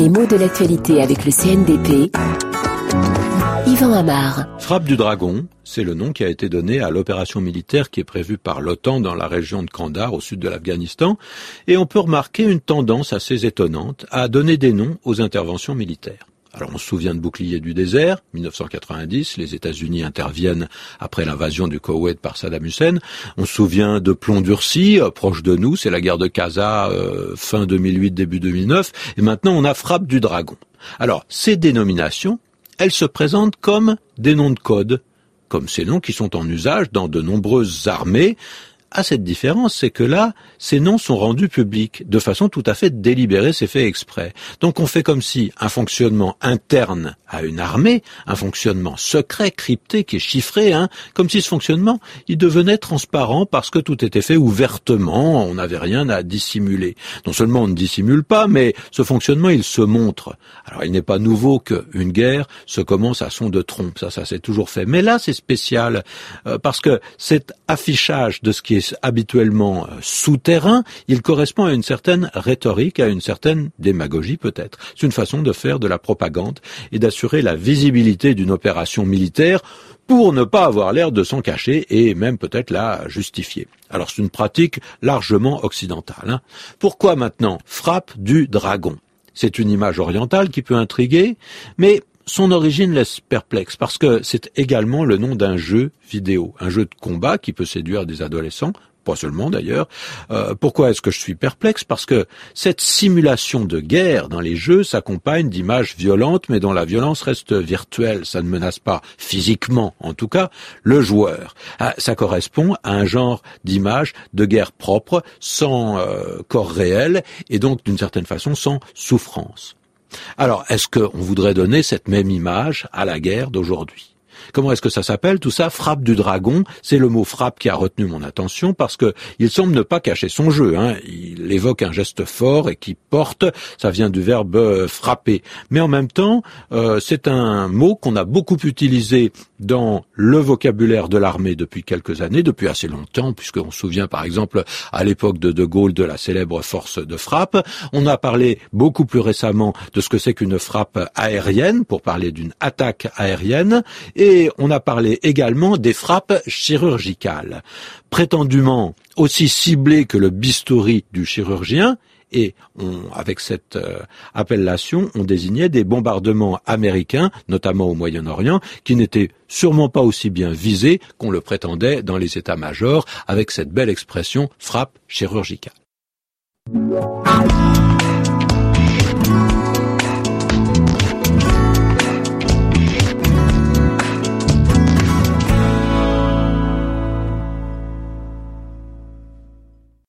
Les mots de l'actualité avec le CNDP. Yvan Amar. Frappe du Dragon, c'est le nom qui a été donné à l'opération militaire qui est prévue par l'OTAN dans la région de Kandahar au sud de l'Afghanistan, et on peut remarquer une tendance assez étonnante à donner des noms aux interventions militaires. Alors on se souvient de Bouclier du désert, 1990, les États-Unis interviennent après l'invasion du Koweït par Saddam Hussein. On se souvient de Plomb durci, euh, proche de nous, c'est la guerre de Kaza, euh, fin 2008, début 2009. Et maintenant on a Frappe du Dragon. Alors ces dénominations, elles se présentent comme des noms de code, comme ces noms qui sont en usage dans de nombreuses armées, à cette différence, c'est que là, ces noms sont rendus publics de façon tout à fait délibérée, c'est fait exprès. Donc on fait comme si un fonctionnement interne à une armée, un fonctionnement secret, crypté, qui est chiffré, hein, comme si ce fonctionnement, il devenait transparent parce que tout était fait ouvertement, on n'avait rien à dissimuler. Non seulement on ne dissimule pas, mais ce fonctionnement, il se montre. Alors il n'est pas nouveau qu'une guerre se commence à son de trompe, ça, ça s'est toujours fait. Mais là, c'est spécial, euh, parce que cet affichage de ce qui est habituellement euh, souterrain, il correspond à une certaine rhétorique, à une certaine démagogie peut-être. C'est une façon de faire de la propagande et d'assurer la visibilité d'une opération militaire pour ne pas avoir l'air de s'en cacher et même peut-être la justifier. Alors c'est une pratique largement occidentale. Hein. Pourquoi maintenant frappe du dragon? C'est une image orientale qui peut intriguer, mais son origine laisse perplexe parce que c'est également le nom d'un jeu vidéo, un jeu de combat qui peut séduire des adolescents, pas seulement d'ailleurs. Euh, pourquoi est-ce que je suis perplexe? Parce que cette simulation de guerre dans les jeux s'accompagne d'images violentes, mais dont la violence reste virtuelle. Ça ne menace pas physiquement, en tout cas, le joueur. Ah, ça correspond à un genre d'image de guerre propre, sans euh, corps réel, et donc d'une certaine façon sans souffrance. Alors, est-ce qu'on voudrait donner cette même image à la guerre d'aujourd'hui? Comment est-ce que ça s'appelle Tout ça, frappe du dragon. C'est le mot frappe qui a retenu mon attention parce que il semble ne pas cacher son jeu. Hein. Il évoque un geste fort et qui porte. Ça vient du verbe euh, frapper. Mais en même temps, euh, c'est un mot qu'on a beaucoup utilisé dans le vocabulaire de l'armée depuis quelques années, depuis assez longtemps, puisqu'on se souvient par exemple à l'époque de De Gaulle de la célèbre force de frappe. On a parlé beaucoup plus récemment de ce que c'est qu'une frappe aérienne, pour parler d'une attaque aérienne. Et on a parlé également des frappes chirurgicales, prétendument aussi ciblées que le bistouri du chirurgien, et avec cette euh, appellation, on désignait des bombardements américains, notamment au Moyen-Orient, qui n'étaient sûrement pas aussi bien visés qu'on le prétendait dans les états-majors, avec cette belle expression frappe chirurgicale.